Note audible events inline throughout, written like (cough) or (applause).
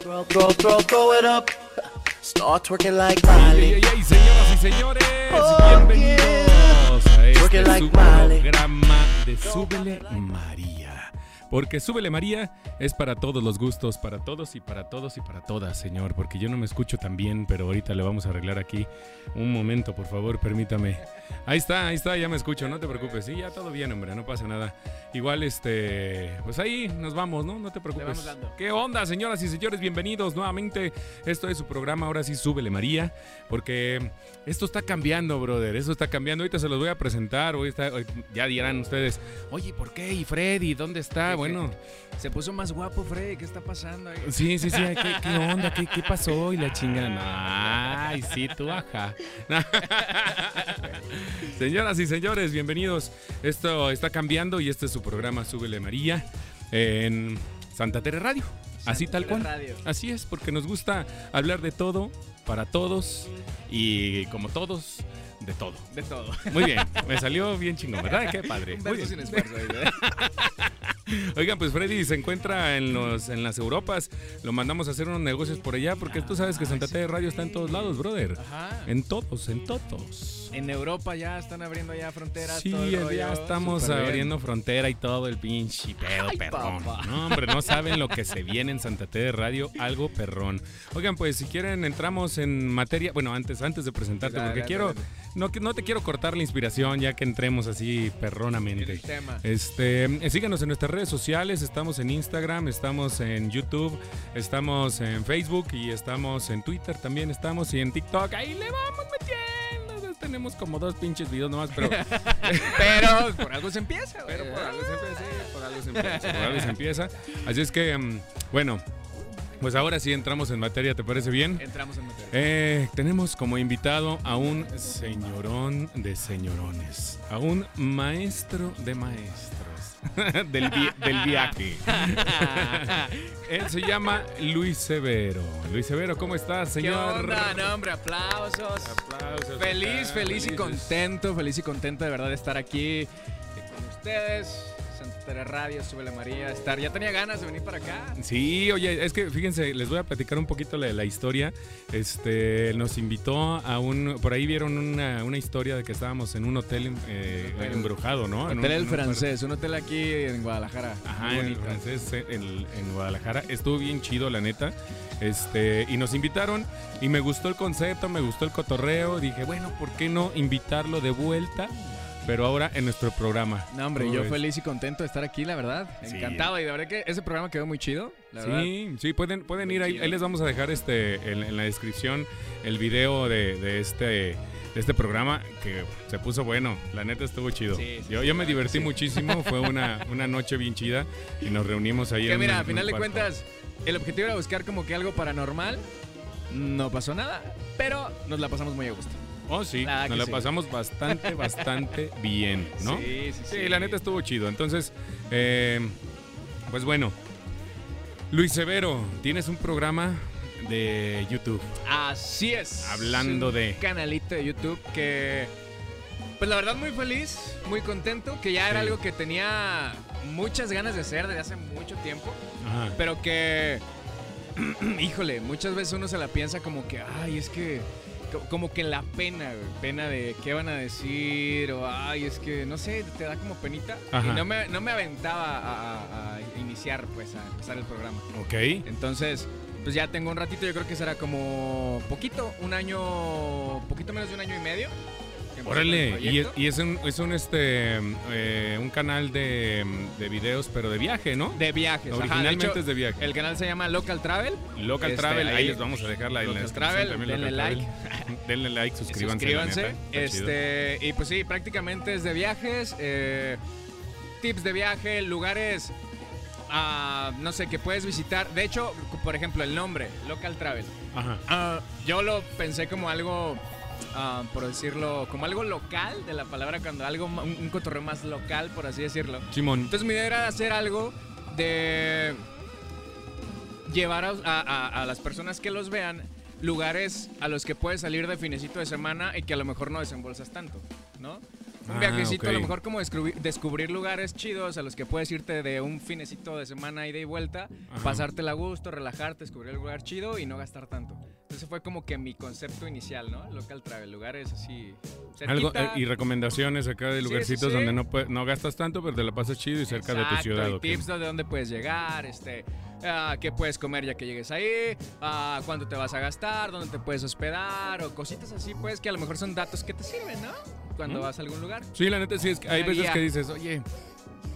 Throw, throw, throw, throw it up. Start twerking like Ey, Miley. ey, ey, señoras y señores, Oh, bienvenidos a este like Miley. programa de Súbele María. Porque Súbele María es para todos los gustos, para todos y para todos y para todas, señor. Porque yo no me escucho tan bien, pero ahorita le vamos a arreglar aquí. Un momento, por favor, permítame. Ahí está, ahí está, ya me escucho, no te preocupes. Sí, ya todo bien, hombre, no pasa nada. Igual, este, pues ahí nos vamos, ¿no? No te preocupes. vamos dando. ¿Qué onda, señoras y señores? Bienvenidos nuevamente. Esto es su programa, ahora sí, Súbele María. Porque esto está cambiando, brother. Esto está cambiando. Ahorita se los voy a presentar. Hoy está, hoy- ya dirán ustedes, oye, ¿por qué? ¿Y Freddy? ¿Dónde está? Bueno, Se puso más guapo, Freddy. ¿Qué está pasando ahí? sí, sí, sí. ¿Qué, qué onda? ¿Qué, qué pasó? Y la chingada. (laughs) Ay, sí, tú, ajá. (laughs) Señoras y señores, bienvenidos. Esto está cambiando y este es su programa Súbele María en Santa Tere Radio. Así tal cual. Radio. Así es, porque nos gusta hablar de todo, para todos y como todos, de todo. De todo. Muy bien, (laughs) me salió bien chingón, ¿verdad? Qué padre. Un Muy bien. sin esfuerzo. ahí. Oigan, pues Freddy se encuentra en los en las Europas. Lo mandamos a hacer unos negocios por allá porque tú sabes que Santa Tere Radio está en todos lados, brother. Ajá. En todos, en todos. En Europa ya están abriendo ya fronteras. Sí, todo el rollo. ya estamos bien. abriendo frontera y todo el pinche pedo Ay, perrón. papá. No, hombre, no saben lo que se viene en Santa Tere Radio, algo perrón. Oigan, pues si quieren entramos en materia, bueno, antes antes de presentarte Dale, porque dale, quiero dale. no no te quiero cortar la inspiración ya que entremos así perronamente. El tema. Este, síganos en nuestras redes sociales, estamos en Instagram, estamos en YouTube, estamos en Facebook y estamos en Twitter también estamos y en TikTok. Ahí le vamos metiendo. Tenemos como dos pinches videos nomás, pero, (laughs) (laughs) Pero por algo se empieza, pero por algo se empieza, por algo se empieza, por algo se empieza. Así es que, mm, bueno, pues ahora sí entramos en materia, ¿te parece bien? Entramos en materia. Eh, tenemos como invitado a un señorón de señorones, a un maestro de maestros (laughs) del, vi- del viaje. (laughs) Él se llama Luis Severo. Luis Severo, ¿cómo estás, ¿Qué señor? onda? No, hombre, aplausos. Aplausos Feliz, feliz y contento, feliz y contento de verdad de estar aquí con ustedes. Tere Radio, Súbele María, estar. Ya tenía ganas de venir para acá. Sí, oye, es que fíjense, les voy a platicar un poquito la, la historia. Este, nos invitó a un, por ahí vieron una, una historia de que estábamos en un hotel eh, Hotel- embrujado, ¿no? En Hotel un- El en un Francés, un hotel aquí en Guadalajara. Ajá, en el francés, eh, en, en Guadalajara. Estuvo bien chido, la neta. Este, y nos invitaron y me gustó el concepto, me gustó el cotorreo. Dije, bueno, ¿por qué no invitarlo de vuelta? Pero ahora en nuestro programa. No, hombre, ¿Cómo yo ves? feliz y contento de estar aquí, la verdad. Sí. Encantado. Y de verdad que ese programa quedó muy chido. La verdad. Sí, sí, pueden, pueden ir ahí. Ahí les vamos a dejar este en, en la descripción el video de, de este de este programa que se puso bueno. La neta estuvo chido. Sí, sí, yo, sí, yo me la divertí muchísimo. Fue (laughs) una, una noche bien chida y nos reunimos ahí Que en mira, un- a final de cuentas, el objetivo era buscar como que algo paranormal. No pasó nada, pero nos la pasamos muy a gusto. Oh, sí, nos la sí. pasamos bastante, bastante (laughs) bien, ¿no? Sí, sí, Sí, la neta estuvo chido. Entonces, eh, pues bueno, Luis Severo, tienes un programa de YouTube. Así es. Hablando un de- canalito de YouTube que. Pues la verdad, muy feliz, muy contento. Que ya era Sí. algo que tenía muchas ganas de hacer desde hace mucho tiempo. Ajá. Pero que. (clears throat) Híjole, muchas veces uno se la piensa como que, ay, es que. Co- Como que la pena, güey, pena de qué van a decir, o ay, es que no sé, te da como penita. Ajá. Y no me, no me aventaba a, a- a iniciar, pues, a empezar el programa. Ok. Entonces, pues ya tengo un ratito, yo creo que será como poquito, un año, poquito menos de un año y medio. Órale, y es, proyecto. y es un, es un, este, eh, un canal de, de videos, pero de viaje, ¿no? de viajes. ajá, de Originalmente hecho, es de viaje. El canal se llama Local Travel. Local este, Travel, ahí, ahí- les vamos a dejar la, Local Travel, también, denle Local like. Travel. (laughs) denle like, suscríbanse. Suscríbanse. neta, está chido. Este, y pues sí, prácticamente es de viajes, eh, tips de viaje, lugares, ah, no sé, que puedes visitar. De hecho, por ejemplo, el nombre, Local Travel. Ajá. Ah, yo lo pensé como algo, ah, por decirlo, como algo local de la palabra, cuando algo, un, un cotorreo más local, por así decirlo. Simón. Entonces mi idea era hacer algo de llevar a- a las personas que los vean lugares a los que puedes salir de finecito de semana y que a lo mejor no desembolsas tanto, ¿no? Un Ah, viajecito, a lo ok. mejor como descubrir, descubrir lugares chidos a los que puedes irte de un finecito de semana ida y vuelta, Ajá. pasártela a gusto, relajarte, descubrir el lugar chido y no gastar tanto. Entonces fue como que mi concepto inicial, ¿no? Local travel, lugares así. Algo, eh, y recomendaciones acá de lugarcitos sí, sí. donde no, no gastas tanto, pero te la pasas chido y cerca de tu ciudad. y tips de dónde puedes llegar, este, ah, qué puedes comer ya que llegues ahí, ah, cuánto te vas a gastar, dónde te puedes hospedar o cositas así, pues que a lo mejor son datos que te sirven, ¿no? Cuando vas a algún lugar. Sí, la neta sí es que hay veces que dices, oye,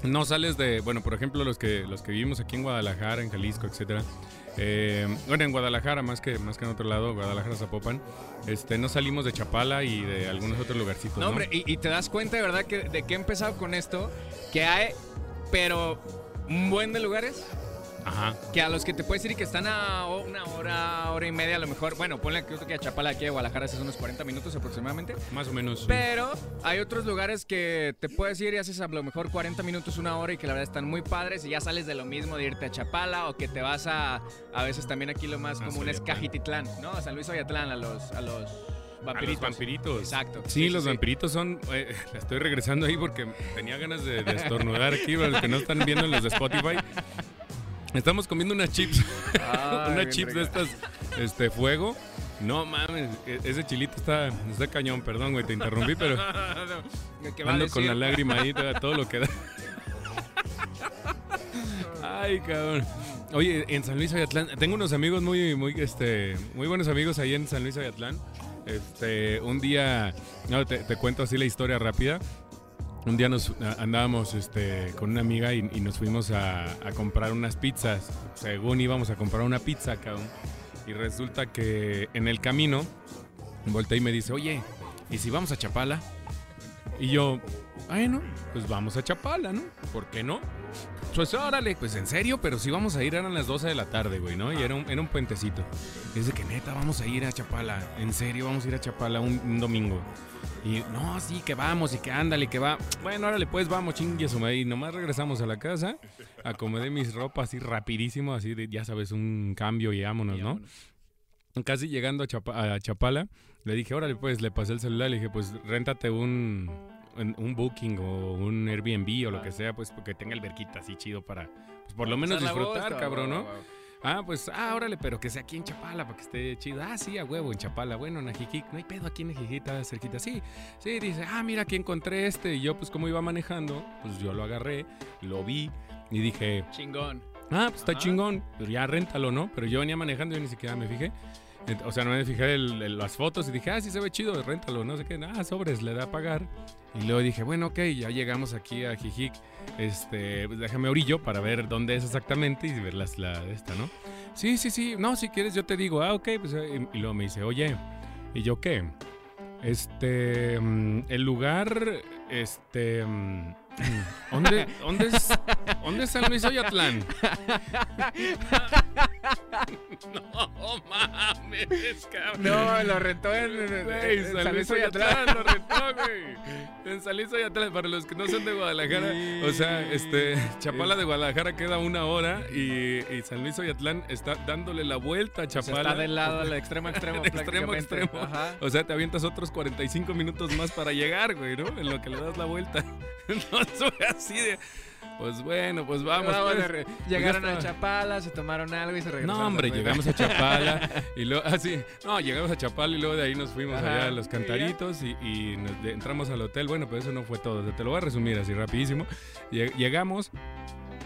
no sales de, bueno, por ejemplo, los que los que vivimos aquí en Guadalajara, en Jalisco, etcétera. eh, bueno, en Guadalajara más que más que en otro lado, Guadalajara, Zapopan, este, no salimos de Chapala y de algunos otros lugarcitos. No, ¿no? hombre, y, y te das cuenta de verdad que de que he empezado con esto, que hay, pero un buen de lugares Ajá. que a los que te puedes ir y que están a una hora, hora y media a lo mejor, bueno, ponle que que a Chapala aquí de Guadalajara es unos 40 minutos aproximadamente. Más o menos. Pero hay otros lugares que te puedes ir y haces a lo mejor 40 minutos, una hora y que la verdad están muy padres y ya sales de lo mismo de irte a Chapala o que te vas a, a veces también aquí lo más A común es. Cajititlán, ¿no? A San Luis Oyatlán, a los, a los A vampiritos. los vampiritos. Exacto. Sí, los vampiritos son. eh, (laughs) estoy regresando ahí porque tenía ganas de, de estornudar aquí. Para los que no están viendo en los de Spotify. Estamos comiendo unas chips. (laughs) unas chips de estas, este, fuego. No mames, e- ese chilito está, está cañón, perdón, güey, te interrumpí, (laughs) pero ando con la lágrima ahí, todo- lo que da. (laughs) Ay, cabrón. Oye, en San Luis Oyatlán, tengo unos amigos muy, muy, este, muy buenos amigos ahí en San Luis Oyatlán. Este, un día, no, te, te cuento así la historia rápida. Un día nos andábamos este, con una amiga y, nos fuimos a, comprar unas pizzas. Según íbamos a comprar una pizza, cabrón. Y resulta que en el camino, voltea y me dice, oye, ¿y si vamos a Chapala? Y yo, bueno, pues vamos a Chapala, ¿no? ¿Por qué no? Pues órale, pues en serio, pero si vamos a ir, eran las 12 de la tarde, güey, ¿no? Y era un, era un puentecito. Dice que neta, vamos a ir a Chapala. En serio, vamos a ir a Chapala un, un domingo. Y no, sí, que vamos y que ándale, que va. Bueno, órale, pues vamos, chingue su madre. Y nomás regresamos a la casa, acomodé mis ropas así rapidísimo, así de, ya sabes, un cambio y vámonos, ¿no? Casi llegando a, Chapa- a Chapala, le dije, órale, pues, le pasé el celular, le dije, pues, réntate un, un, booking o un Airbnb o lo que sea, pues, porque tenga alberquita así chido para, pues, por lo menos disfrutar, cabrón, ¿no? Ah, pues, ah, órale, pero que sea aquí en Chapala para que esté chido. Ah, sí, a huevo, en Chapala. Bueno, en Ajijic, no hay pedo aquí en Ajijic, está cerquita. Sí, sí, dice, ah, mira, aquí encontré este. Y yo, pues, como iba manejando, pues yo lo agarré, lo vi y dije, Chingón. ah, pues está chingón, pero ya réntalo, ¿no? Pero yo venía manejando y ni siquiera me fijé. O sea, no me fijé en las fotos y dije, ah, sí se ve chido, réntalo, no sé qué. Ah, sobres, le da a pagar. Y luego dije, bueno, ok, ya llegamos aquí a Jijic. Este, pues déjame orillo para ver dónde es exactamente y ver las, la esta, ¿no? Sí, sí, sí. No, si quieres yo te digo, ah, ok, pues. eh, Y luego me dice, oye, ¿y yo qué? Este, mm, el lugar, este, mm, (clears throat) ¿dónde, dónde es, dónde es San Luis Oyatlán? (laughs) no mames, cabrón. No, lo rentó en, en- en San Luis Oyatlán lo rentó, güey. En San Luis Oyatlán, para los que no son de Guadalajara, o sea, este, Chapala de Guadalajara queda una hora y, y San Luis Oyatlán está dándole la vuelta a O sea, Chapala. está del lado, del extremo (laughs) extremo. De extremo extremo. Ajá. O sea, te avientas otros 45 minutos más para llegar, güey, ¿no? En lo que le das la vuelta. (laughs) Entonces fue así de. Pues bueno, pues vamos. Ah, bueno, pues. re- llegaron a. Chapala, se tomaron algo y se regresaron. No, hombre, llegamos a Chapala (laughs) y luego, así, no, llegamos a Chapala y luego de ahí nos fuimos Ajá, allá a los cantaritos y, y nos de- entramos al hotel. Bueno, pues eso no fue todo, te lo voy a resumir así rapidísimo. Lle- Llegamos,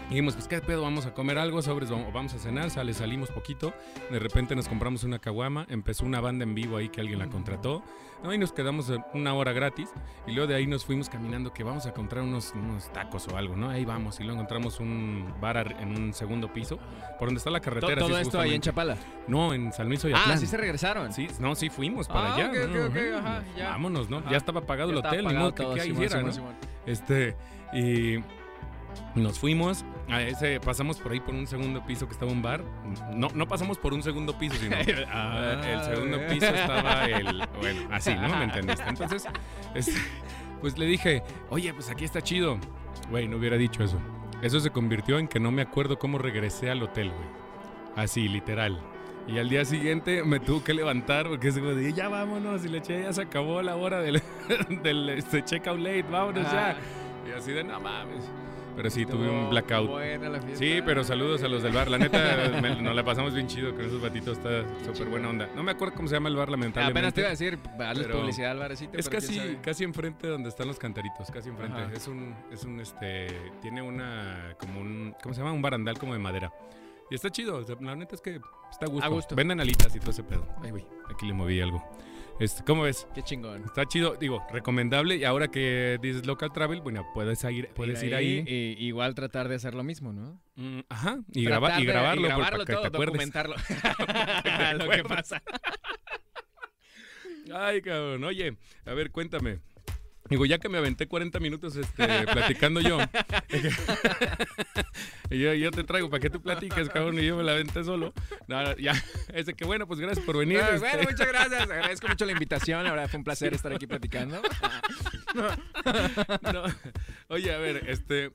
dijimos, pues qué pedo, vamos a comer algo, sobres, vamos vamos a cenar, sale, salimos poquito. De repente nos compramos una caguama, empezó una banda en vivo ahí que alguien la contrató. ¿No? Y nos quedamos una hora gratis y luego de ahí nos fuimos caminando que vamos a encontrar unos, unos tacos o algo, ¿no? Ahí vamos y luego encontramos un bar ar- en un segundo piso por donde está la carretera. Todo sí, esto ahí en. Chapala. No, en San Luis Oyatlán. Ah, sí se regresaron. Sí, no, sí fuimos para Ah, allá. ok, ¿no? ok, ok, Ujú. ajá, ya. Vámonos, ¿no? Ajá. Ya estaba pagado Ya el hotel, ni modo que Simón, hiciera, ¿no? Simón. Este, y nos fuimos a ese, pasamos por ahí por un segundo piso que estaba un bar. No, no pasamos por un segundo piso, sino ah, (laughs) el segundo piso estaba el, bueno, así, ¿no? ¿Me entendiste? Entonces, este, pues le dije, oye, pues aquí está chido. Güey, no hubiera dicho eso. Eso se convirtió en que no me acuerdo cómo regresé al hotel, güey. Así, literal. Y al día siguiente me tuvo que levantar porque se me dije, ya vámonos. Y le eché, ya se acabó la hora del, (laughs) del este, check-out late, vámonos Ah. ya. Y así de, no mames. Pero sí, tuve un blackout. Buena la fiesta. Sí, pero saludos a los del bar. La neta, (laughs) me- nos la pasamos bien chido con esos batitos. Está súper buena onda. No me acuerdo cómo se llama el bar, lamentablemente. Apenas te iba a decir, darles publicidad al barecito. Es casi, casi enfrente donde están los cantaritos, casi enfrente. Ajá. Es un, es un, este, tiene una, como un, ¿cómo se llama? Un barandal como de madera. Y está chido, la neta es que está a gusto. A gusto. Venden alitas y todo ese pedo. Ay, güey, aquí le moví algo. Este, ¿Cómo ves? Qué chingón. Está chido, digo, recomendable. Y ahora que dices local travel, bueno, puedes ir, puedes ir ahí. Y, igual tratar de hacer lo mismo, ¿no? mm, ajá, y, graba- y grabarlo, por- grabarlo que todo, te documentarlo. (laughs) (laughs) lo que pasa. Ay, cabrón. Oye, a ver, cuéntame. Digo, ya que me aventé 40 minutos este, (laughs) platicando yo, (laughs) yo, yo te traigo para que tú platiques, cabrón, y yo me la aventé solo. No, ya, es de que bueno, pues gracias por venir. Ah, este. bueno, muchas gracias. Agradezco mucho la invitación. La verdad fue un placer estar aquí platicando. (laughs) No. Oye, a ver, este,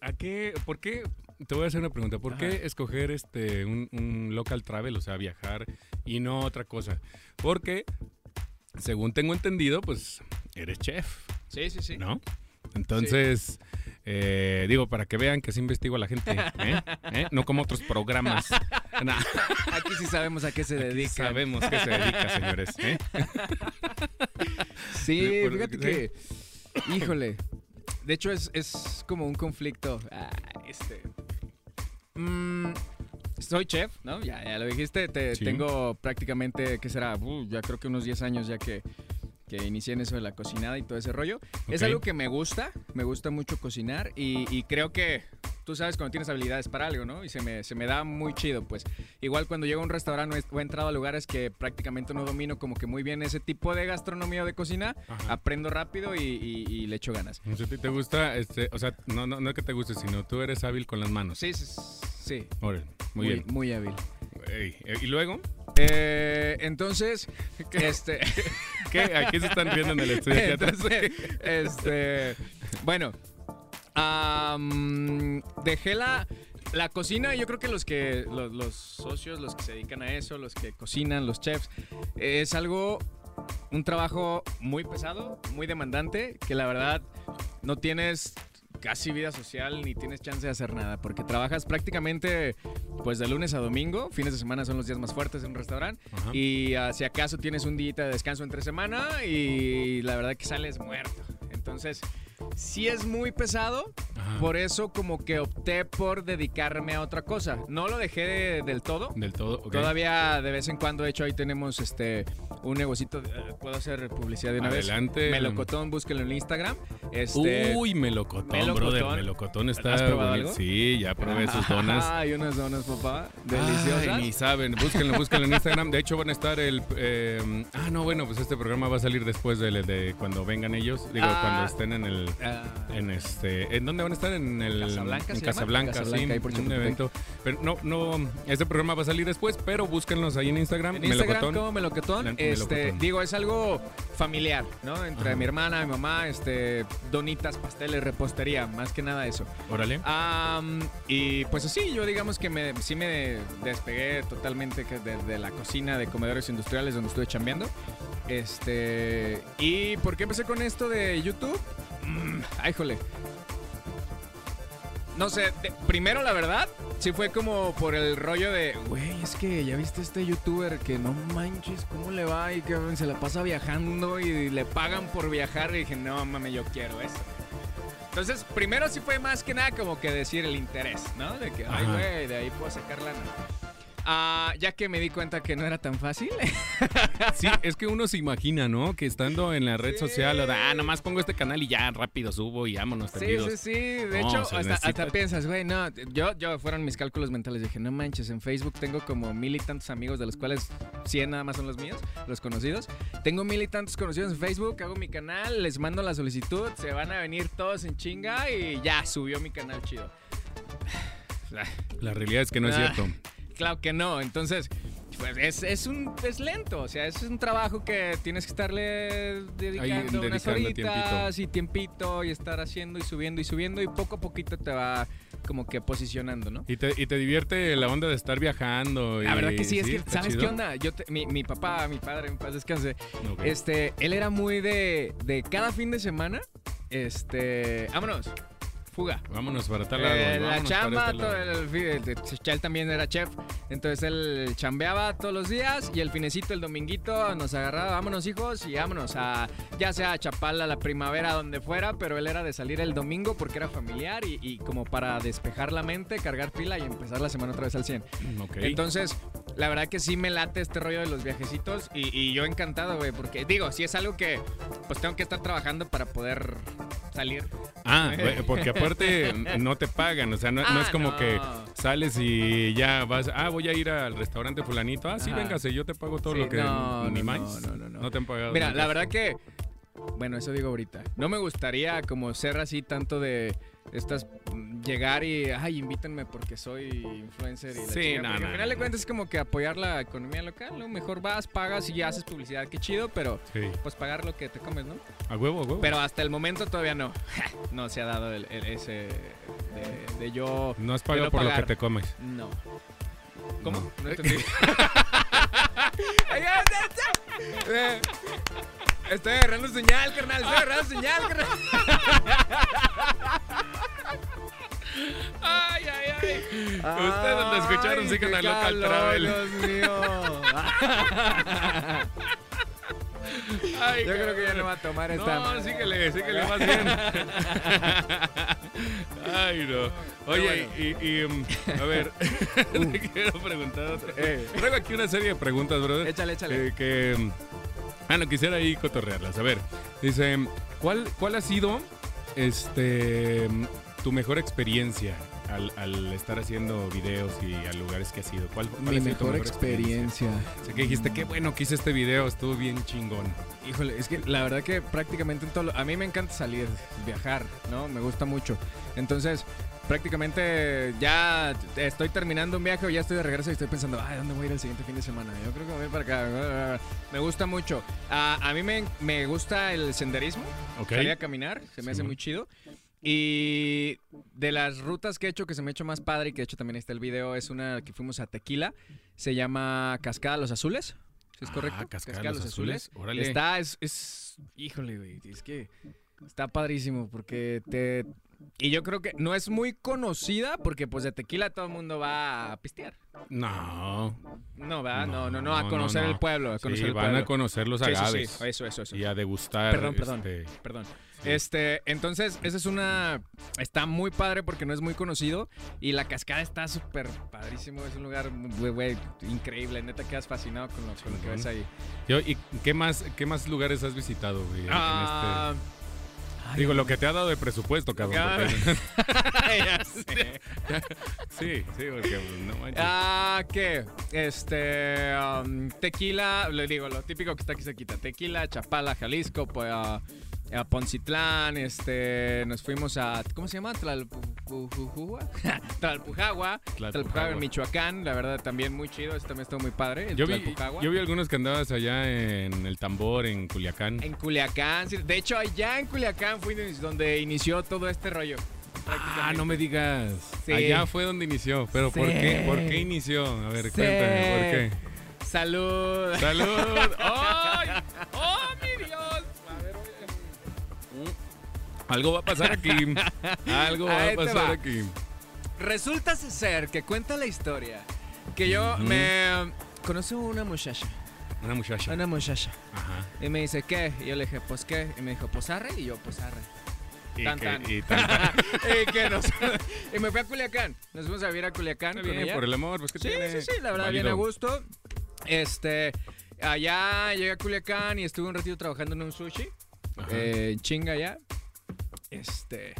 ¿a qué, por qué, te voy a hacer una pregunta, ¿por qué escoger este, un, un local travel, o sea, viajar y no otra cosa? Porque, según tengo entendido, pues, eres chef. Sí, sí, sí. ¿no? Entonces, eh, digo, para que vean que sí investigo a la gente, ¿eh? ¿Eh? No como otros programas. Nah, Aquí sí sabemos a qué se aquí dedica. sabemos que se dedica, señores. ¿eh? Sí, Por- fíjate que. Híjole. De hecho, es, es como un conflicto. Ah, este. mm, soy chef, ¿no? Ya, ya lo dijiste. Te, Sí. Tengo prácticamente, ¿qué será? Uh, ya creo que unos 10 años ya que, que inicié en eso de la cocinada y todo ese rollo. Es algo que me gusta. Me gusta mucho cocinar y, y creo que. Tú sabes cuando tienes habilidades para algo, ¿no? Y se me, se me da muy chido, pues. Igual cuando llego a un restaurante o he- entrado a lugares que prácticamente no domino como que muy bien ese tipo de gastronomía o de cocina, Ajá. aprendo rápido y, y- y le echo ganas. O sea, ¿a ti ¿Te gusta? Este, o sea, no, no, no que te guste, sino tú eres hábil con las manos. Sí, sí, sí. Órale, muy, Muy, bien. muy hábil. Ey, eh, ¿Y luego? Eh, entonces, este, (laughs) ¿Qué? Aquí se están riendo en el estudio. entonces, este, bueno, dejé la, la cocina. Yo creo que los que los, los socios, los que se dedican a eso, los que cocinan, los chefs, es algo, un trabajo muy pesado, muy demandante, que la verdad no tienes casi vida social ni tienes chance de hacer nada porque trabajas prácticamente pues de lunes a domingo, fines de semana son los días más fuertes en un restaurante Ajá. y ah, si acaso tienes un día de descanso entre semana y la verdad que sales muerto. Entonces, sí es muy pesado, Ajá. por eso como que opté por dedicarme a otra cosa. No lo dejé de- del todo. Del todo, ok. Todavía de vez en cuando, de hecho, ahí tenemos este un negocito. eh, Puedo hacer publicidad de una Adelante. vez. Melocotón, búsquenlo en Instagram. Este, Uy, melocotón, melocotón. brother. Melocotón está. ¿Has probado bonito. algo? Sí, ya probé sus (laughs) donas. Ay, unas donas, papá. Deliciosas. Ay, ni saben, búsquenlo, búsquenlo en Instagram. De hecho, van a estar el. eh, ah, no, bueno, pues este programa va a salir después de, de cuando vengan ellos. Digo, Ah. cuando estén en el. Ah, En este, ¿En dónde van a estar? En el. Casablanca En? Casablanca, Casablanca, sí. por un evento. Pero no, no. Este programa va a salir después, pero búsquenlos ahí en Instagram. En Instagram Melocotón. como Melocotón. La- Este, Melocotón. digo, es algo familiar, ¿no? Entre Ajá. mi hermana, mi mamá, este, donitas, pasteles, repostería, más que nada eso. Órale. Am, y pues así, yo digamos que me, sí me despegué totalmente de la cocina de comedores industriales donde estuve chambeando. Este, ¿y por qué empecé con esto de YouTube? Mm, ay, jole. No sé, de- primero la verdad, sí fue como por el rollo de, güey, es que ya viste este youtuber que no manches, ¿cómo le va? Y que se la pasa viajando y le pagan por viajar. Y dije, no mames, yo quiero eso. Entonces, primero sí fue más que nada como que decir el interés, ¿no? De que, ay, güey, de ahí puedo sacar lana. Ah, ya que me di cuenta que no era tan fácil. (laughs) Sí, es que uno se imagina, ¿no? Que estando en la red Sí. social, de, ah, nomás pongo este canal y ya rápido subo y vámonos Sí, tendidos. sí, sí. De No, hecho, necesita- hasta piensas, güey, no. Yo, yo fueron mis cálculos mentales. Dije, no manches, en Facebook tengo como mil y tantos amigos, de los cuales 100 nada más son los míos, los conocidos. Tengo mil y tantos conocidos en Facebook, hago mi canal, les mando la solicitud, se van a venir todos en chinga y ya subió mi canal chido. La realidad es que no es Ah. cierto. Claro que no, entonces pues es, es un es lento, o sea, es un trabajo que tienes que estarle dedicando unas horitas y tiempito y estar haciendo y subiendo y subiendo y poco a poquito te va como que posicionando, ¿no? ¿Y te, y te divierte la onda de estar viajando. La y- verdad que sí, es que, está ¿sabes chido? qué onda? Yo te- mi, mi papá, mi padre, en paz descanse, este, él era muy de, de cada fin de semana, este, vámonos, fuga. Vámonos para tal lado. Eh, la chamba, este lado. el, él también era chef, entonces él chambeaba todos los días y el finecito, el dominguito, nos agarraba, vámonos hijos y vámonos a, ya sea a Chapala, la primavera, donde fuera, pero él era de salir el domingo porque era familiar y, y como para despejar la mente, cargar pila y empezar la semana otra vez al 100. Mm. Entonces, la verdad que sí me late este rollo de los viajecitos y, y yo encantado, güey, porque digo, si es algo que pues tengo que estar trabajando para poder salir. Ah, (laughs) porque aparte no te pagan, o sea, no, no Ah, es como no. que sales y ya vas, ah, voy a ir al restaurante fulanito, ah, sí, Ajá. véngase, yo te pago todo Sí, lo que no, ni no, más. no, no, no. No te han pagado. Mira, la verdad que, bueno, eso digo ahorita. No me gustaría como ser así tanto de estas, mm, llegar y, ay, invítenme porque soy influencer y la Sí, chingada", no, al final de cuentas es como que apoyar la economía local, ¿no? Mejor vas, pagas y haces publicidad, qué chido, pero Sí, pues pagar lo que te comes, ¿no? a huevo, a huevo. Pero hasta el momento todavía no. (laughs) no se ha dado el, el- ese de, de yo. no has pagado por lo que te comes. No. ¿Cómo? No. No, entendí. (laughs) Ya, ya, ya. Eh, Estoy agarrando señal, carnal. Estoy agarrando señal, carnal. (laughs) Ay, ay, ay. Ustedes lo escucharon, sigan a Local Travel. Dios mío. Ay, Yo creo que ya no va a tomar esta. No, síguele, síguele más bien. Ay, no. Oye, y, y, um, a ver, te (laughs) quiero preguntar otra. Eh. Traigo aquí una serie de preguntas, brother. Échale, échale. eh, que, um, ah, no, quisiera ahí cotorrearlas. A ver, dice, ¿cuál, cuál ha sido este um, tu mejor experiencia al, al estar haciendo videos y a lugares que has ido? ¿Cuál, cuál Mi ha sido tu mejor experiencia. Sé que dijiste, qué bueno que hice este video, estuvo bien chingón. Híjole, es que la verdad que prácticamente en todo lo- A mí me encanta salir, viajar, ¿no? Me gusta mucho. Entonces, prácticamente ya estoy terminando un viaje o ya estoy de regreso y estoy pensando, ay, ¿dónde voy a ir el siguiente fin de semana? Yo creo que voy para acá. Me gusta mucho. A, a mí me, me gusta el senderismo, Ok. salir a caminar, se me hace Simón. muy chido. Y de las rutas que he hecho, que se me ha hecho más padre y que de hecho también está el video, es una que fuimos a Tequila. Se llama Cascada Los Azules. ¿Sí es Ah, correcto? Cascada Los Azules, órale. Está, es, es, híjole, güey, es que está padrísimo porque te... Y yo creo que no es muy conocida porque pues de Tequila todo el mundo va a pistear. No. No, ¿verdad? No, no, no, No, a no, conocer no. el pueblo, a conocer Sí, el van pueblo. a conocer los Sí, sí, sí, agaves eso, eso, eso. y a degustar. Perdón, perdón. este, Perdón. Este, entonces, esa es una. Está muy padre porque no es muy conocido. Y la cascada está súper padrísimo. Es un lugar, güey, güey, increíble. Neta, quedas fascinado con lo, con lo que ves ahí. Yo, ¿Y qué más, qué más lugares has visitado, güey? en- en Ah, Digo, lo que te ha dado de presupuesto, cabrón. Ah, (laughs) (laughs) ya sé. sí, sí, porque no manches. Ah, ¿qué? Este. um, tequila, le digo, lo típico que está aquí cerquita. Tequila, Chapala, Jalisco, pues, a, a Poncitlán, este. Nos fuimos a. ¿Cómo se llama? (laughs) Tlalpujahua. Tlalpujahua. Tlalpujahua en Michoacán, la verdad también muy chido. Ese también estuvo muy padre. el yo, vi, yo vi algunos que andabas allá en el tambor, en Culiacán. En Culiacán, sí. de hecho allá en Culiacán fue donde inició todo este rollo. Ah, no me digas. Sí. Allá fue donde inició. Pero ¿por qué? ¿Por qué inició? A ver, Sí. cuéntame, ¿por qué? Salud. ¡Salud! (laughs) ¡Ay! ¡Oh, Algo va a pasar aquí. Algo va a pasar va. aquí. Resulta ser que cuenta la historia que yo Ujú. me conozco una muchacha, Una muchacha. una muchacha Ajá. y me dice ¿qué? Y yo le dije pues qué y me dijo pues arre y yo pues arre Y, Tan, que- tan. y tan, tan. (laughs) y, que nos- (laughs) y me fui a Culiacán nos fuimos a vivir a Culiacán bien, por el amor, pues que Sí, tiene. sí, sí, la verdad, Válido. bien a gusto. Este, allá llegué a Culiacán y estuve un ratito trabajando en un sushi. Eh, chinga ya. Este.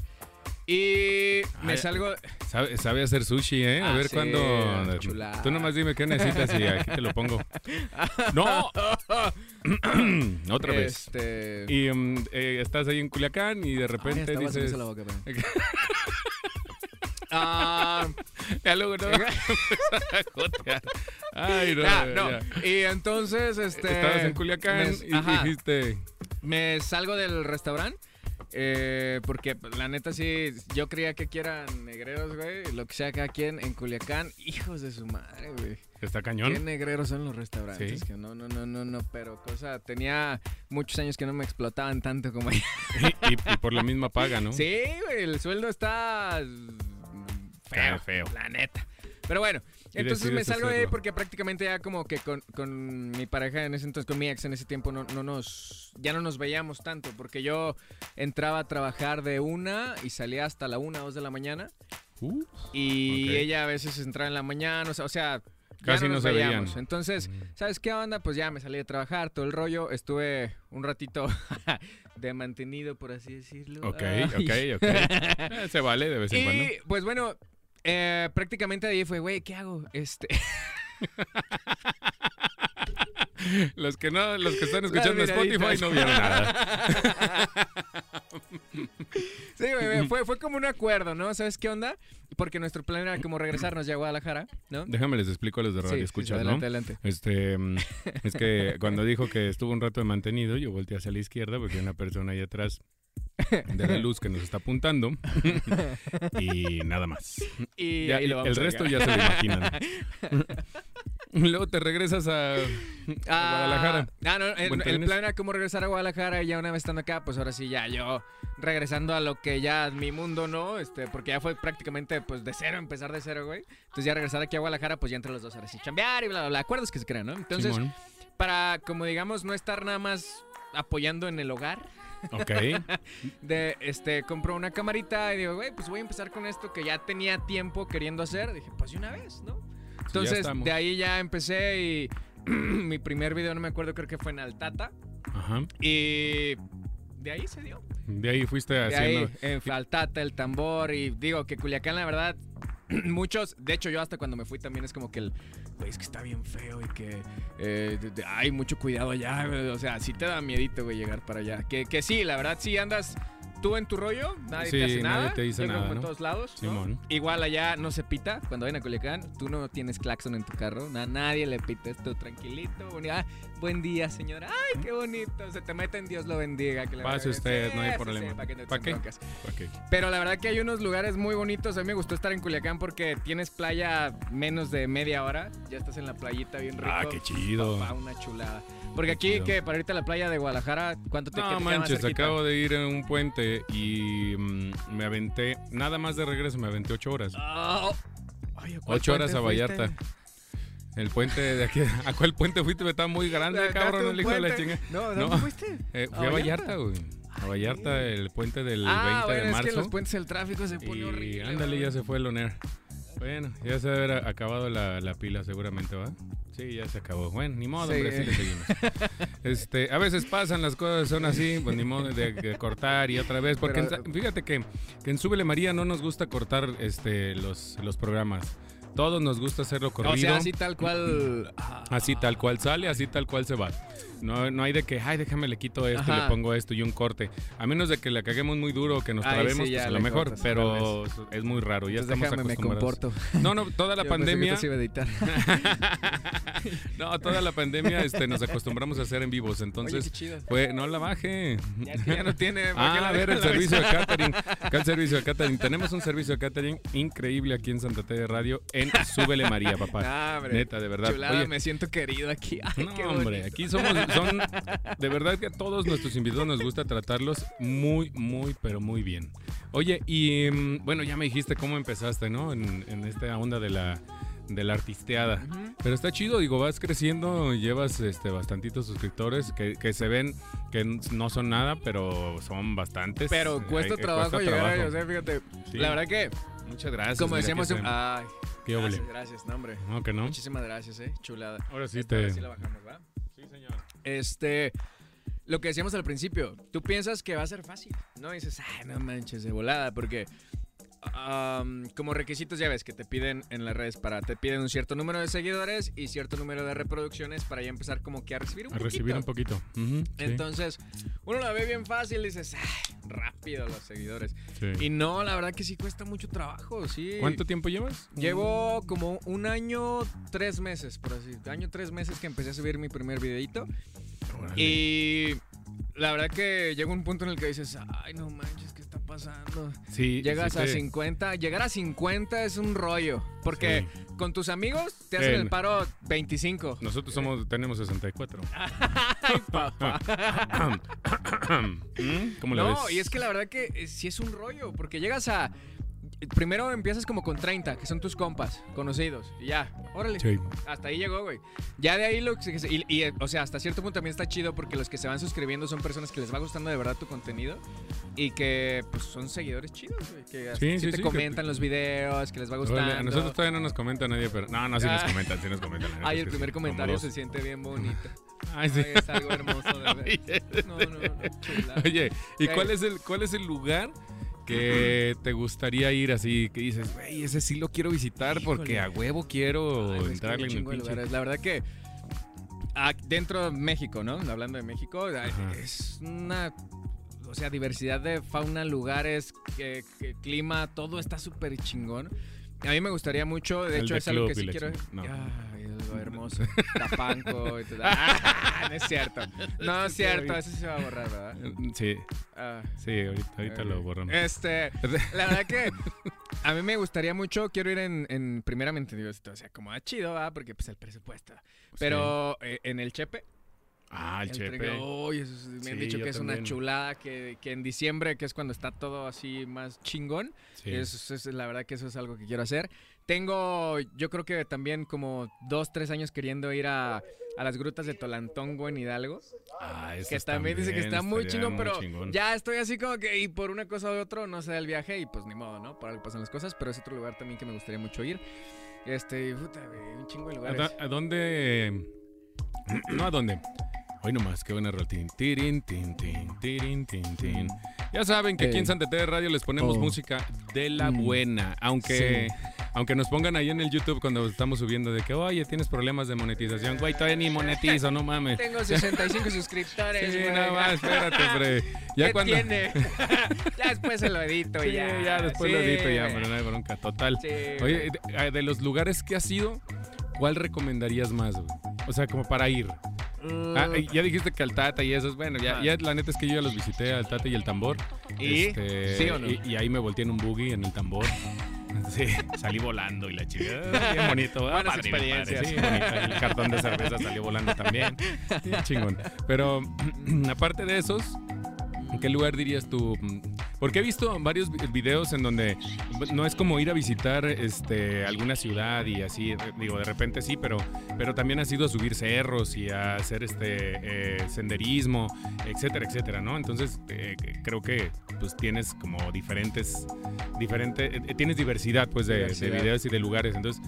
Y me Ay, salgo. Sabe, sabe hacer sushi, ¿eh? A Ah, ver sí, cuándo. chulada. Tú nomás dime qué necesitas y aquí te lo pongo. (laughs) ¡No! (clears throat) Otra vez. Este. Y um, eh, estás ahí en Culiacán y de Ay, repente me dices. la boca. (laughs) Ah, Ya luego no. (laughs) Ay, no. ah, ya, no. ya. Y entonces, este. Estabas en Culiacán me- y ajá. dijiste. me salgo del restaurante. Eh, porque pues, la neta sí, yo creía que aquí eran negreros, güey. Lo que sea cada quien en Culiacán, hijos de su madre, güey. Está Qué cañón. negreros son los restaurantes. Sí. Que no, no, no, no, no. Pero cosa, tenía muchos años que no me explotaban tanto como ahí. y, y- y por la misma paga, ¿no? Sí, güey, el sueldo está Está feo, feo. la neta. Pero bueno, Y entonces me salgo de ahí porque prácticamente ya como que con, con mi pareja en ese entonces, con mi ex en ese tiempo, no, no nos, ya no nos veíamos tanto porque yo entraba a trabajar de una y salía hasta la una, dos de la mañana Uh, y ella a veces entraba en la mañana, o sea, o sea Casi no no nos veían. veíamos. Entonces, Mm. ¿sabes qué onda? Pues ya me salí de trabajar, todo el rollo, estuve un ratito (laughs) de mantenido, por así decirlo. ok, Ay. ok, ok. (laughs) Eh, se vale de vez en cuando. Y pues bueno, eh, prácticamente ahí fue, güey, ¿qué hago? Este, (laughs) Los que no, los que están Las escuchando Spotify no vieron nada. (laughs) sí, güey, fue, fue como un acuerdo, ¿no? ¿Sabes qué onda? Porque nuestro plan era como regresarnos ya a Guadalajara, ¿no? Déjame les explico a los de Sí, radio sí, escuchas, adelante, ¿no? adelante. Este, mm, es que cuando dijo que estuvo un rato de mantenido, yo volteé hacia la izquierda porque hay una persona ahí atrás de la luz que nos está apuntando (laughs) y nada más. Y Ya, el resto ya se lo imaginan. (laughs) Luego te regresas a, a Ah, Guadalajara. Ah, no, el, plan era como regresar a Guadalajara y ya una vez estando acá, pues ahora sí ya yo regresando a lo que ya mi mundo, ¿no? Este, porque ya fue prácticamente pues de cero, empezar de cero, güey. Entonces ya regresar aquí a Guadalajara, pues ya entre los dos ahora sí chambear y bla, bla, bla. Acuerdos que se crean, ¿no? Entonces, Simón. para, como digamos, no estar nada más apoyando en el hogar, Ok. de, este, compro una camarita y digo, güey, pues voy a empezar con esto que ya tenía tiempo queriendo hacer. Dije, pues de una vez, ¿no? Entonces, de ahí ya empecé y (clears throat) mi primer video, no me acuerdo, creo que fue en Altata. Ajá. Y de ahí se dio. De ahí fuiste De haciendo. ahí, en Altata, el tambor. Y digo que Culiacán, la verdad, (clears throat) muchos, de hecho yo hasta cuando me fui también es como que el, güey, es que está bien feo y que eh, hay mucho cuidado allá. O sea, sí te da miedito, güey, llegar para allá. Que, que sí, la verdad, sí andas tú en tu rollo, nadie Sí, te hace nadie nada. te dice yo creo nada, como en ¿no? todos lados. ¿no? Simón. Igual allá no se pita cuando vayan a Culiacán. Tú no tienes claxon en tu carro. na- nadie le pita. Es tú tranquilito. boni- ah, buen día, señora. Ay, qué bonito. Se te meten, Dios lo bendiga. Que le Pase usted, bien. no hay Sí, sí, problema. sí, ¿Para qué te ¿Pa' qué? broncas? Ok. Pero la verdad que hay unos lugares muy bonitos. A mí me gustó estar en Culiacán porque tienes playa menos de media hora. Ya estás en la playita bien rico. Ah, qué chido. Papá, una chulada. Porque aquí, que para irte a la playa de Guadalajara, ¿cuánto te No manches, acabo de ir en un puente y mm, me aventé, nada más de regreso, me aventé ocho horas. Ah, ay, ¿a cuál Ocho horas puente a fuiste? Vallarta. El puente de aquí, ¿a cuál puente fuiste? Está muy grande, ¿Sacaste cabrón, un el hijo de la puente? chinga. No, No. ¿dónde fuiste? Eh, ¿A fui a Vallarta? Vallarta, güey. A Vallarta, el puente del ah, 20 bueno, de es que marzo. los puentes el tráfico se pone y horrible. ándale, ya se fue el ONER. Bueno, ya se debe haber acabado la, la pila seguramente, ¿va? Sí, ya se acabó. Bueno, ni modo, Sí. hombre, así le seguimos. (laughs) Este, a veces pasan las cosas, son así, pues ni modo de, de cortar y otra vez. Porque Pero- en- fíjate que, que en Súbele María no nos gusta cortar este, los, los programas. Todos nos gusta hacerlo corrido. O sea, así tal cual. ah, Así tal cual sale, así tal cual se va. No, no hay de que, ay, déjame le quito esto y le pongo esto y un corte. A menos de que le caguemos muy duro que nos trabemos, pues a lo mejor, cortas, pero es muy raro. Ya entonces estamos déjame, me acostumbrados. comporto. No, no, toda la Yo pensé que pandemia, esto se iba a editar. (laughs) no, toda la pandemia este, nos acostumbramos a hacer en vivos. Oye, Entonces, qué chido. fue, no la baje. Ya, no tiene. ¿por qué Ah, la a ver, el la servicio de catering. Acá el servicio de catering. Tenemos un servicio de catering increíble aquí en Santa Fe de Radio en Súbele María, papá. (laughs) Hombre. Neta, de verdad. Chulada, Oye, me siento querido aquí. (laughs) Ay, no, qué hombre, aquí somos, son, de verdad que a todos nuestros invitados nos gusta tratarlos muy, muy, pero muy bien. Oye, y mm, bueno, ya me dijiste cómo empezaste, ¿no? En, en esta onda de la, de la artisteada. Pero está chido, digo, vas creciendo, llevas este, bastantitos suscriptores que, que se ven que no son nada, pero son bastantes. Pero Eh, cuesta eh, trabajo cuesta llegar a ellos, ¿eh? Fíjate. Sí. La verdad que, Muchas gracias. como decíamos, ay, Qué gracias, gracias, no, hombre. No, que no. Muchísimas gracias, eh. Chulada. Ahora sí Esta te... vez sí la bajamos, ¿va? Sí, señor. Este, lo que decíamos al principio, tú piensas que va a ser fácil, ¿no? Y dices, ay, no manches, de volada, porque am, como requisitos ya ves que te piden en las redes para, te piden un cierto número de seguidores y cierto número de reproducciones para ya empezar como que a recibir un A recibir un poquito. poquito. Ujú, sí, Entonces, uno la ve bien fácil y dices, ay, rápido los seguidores. sí. Y no, la verdad que sí cuesta mucho trabajo, sí. ¿Cuánto tiempo llevas? Llevo como un año, tres meses, por así. Año, tres meses que empecé a subir mi primer videito. Órale. Y la verdad que llega un punto en el que dices, ay, no manches, ¿qué está pasando? Sí. Llegas sí a te- 50, llegar a 50 es un rollo, porque con tus amigos te hacen En- el paro 25. Nosotros somos, tenemos 64. (laughs) Ay, papá. (laughs) ¿Mm? ¿Cómo la No, ves? y es que la verdad que eh, sí es un rollo, porque llegas a... Primero empiezas como con 30, que son tus compas, conocidos, y ya, órale. Sí. Hasta ahí llegó, güey. Ya de ahí lo que se- y, y, o sea, hasta cierto punto también está chido porque los que se van suscribiendo son personas que les va gustando de verdad tu contenido y que pues son seguidores chidos, güey, que Sí, sí sí, te comentan los videos, que les va Órale, gustando. a nosotros todavía no nos comenta nadie, pero. No, no, sí nos Ah. comentan, sí nos comentan. Ay, el que primer comentario se siente bien bonito. (laughs) Ay, sí. Ay, es algo hermoso de ver. (laughs) No, no, no, chula. Oye, ¿y cuál es el cuál es el lugar que te gustaría ir así que dices, güey, ese sí lo quiero visitar porque a huevo quiero Ay, entrarle en el pinche. lugares. La verdad que ah, dentro de México, ¿no? Hablando de México, Ajá. es una, o sea, diversidad de fauna, lugares, que- que clima, todo está súper chingón. A mí me gustaría mucho, de El hecho de es algo que sí quiero. No. Lo hermoso. (laughs) Tapanco y todo. (laughs) Ah, no es cierto. No es cierto, eso se va a borrar, ¿verdad? Sí, Ah. sí, ahorita, ahorita lo borramos. Este, la verdad que a mí me gustaría mucho, quiero ir en, en primeramente Dios, o sea, como a chido, ¿va? Porque pues el presupuesto. Pero eh, en el Chepe. Ah, el el Chepe. Eso es- me han dicho que es una chulada, que, que en diciembre, que es cuando está todo así más chingón, Sí. es, es- la verdad que eso es algo que quiero hacer. Tengo, yo creo que también como dos, tres años queriendo ir a, a las grutas de Tolantongo en Hidalgo. Ah, Que esas también dice que está muy chingón, pero chingón. ya estoy así como que, y por una cosa u otra, no se da el viaje, y pues ni modo, ¿no? Por algo pasan las cosas, pero es otro lugar también que me gustaría mucho ir. Este, puta, un chingo de ¿A, lugares. a dónde? No a dónde. Hoy nomás, qué buena rotín. Tirin, tin, tin, tirin, tin, tin. Ya saben que aquí en. Santa Tere Radio les ponemos Oh. música de la Mm. buena. Aunque, Sí. Aunque nos pongan ahí en el YouTube cuando estamos subiendo de que, oye, tienes problemas de monetización. Güey, todavía ni monetizo, no mames. Tengo 65 suscriptores, Sí, nada más, espérate, hombre. Ya ¿Qué cuando. tiene? (laughs) ya después se lo edito Sí, ya. ya después Sí, lo edito ya, pero no hay bronca. Total. Sí, Oye, de, de los lugares que has ido, ¿cuál recomendarías más, güey? O sea, como para ir. Mm, Ah, y ya dijiste que al Tata y eso es bueno. Ya, ya la neta es que yo ya los visité al Tata y el tambor. ¿Y? Este, ¿Sí o no? Y, y ahí me volteé en un buggy en el tambor. (laughs) Sí, salí volando y la chica. (laughs) Bien bonito. Ah, Buenas padre, bien padre, experiencias. Sí, bonito. El cartón de cerveza salió volando también. (laughs) Chingón. Pero (clears throat) aparte de esos, ¿en qué lugar dirías tú? Porque he visto varios vi- videos en donde no es como ir a visitar este, alguna ciudad y así, eh, digo, de repente sí, pero, pero también has ido a subir cerros y a hacer este eh, senderismo, etcétera, etcétera, ¿no? Entonces eh, creo que pues tienes como diferentes, diferente, eh, tienes diversidad pues de, de Diversidad. videos y de lugares, entonces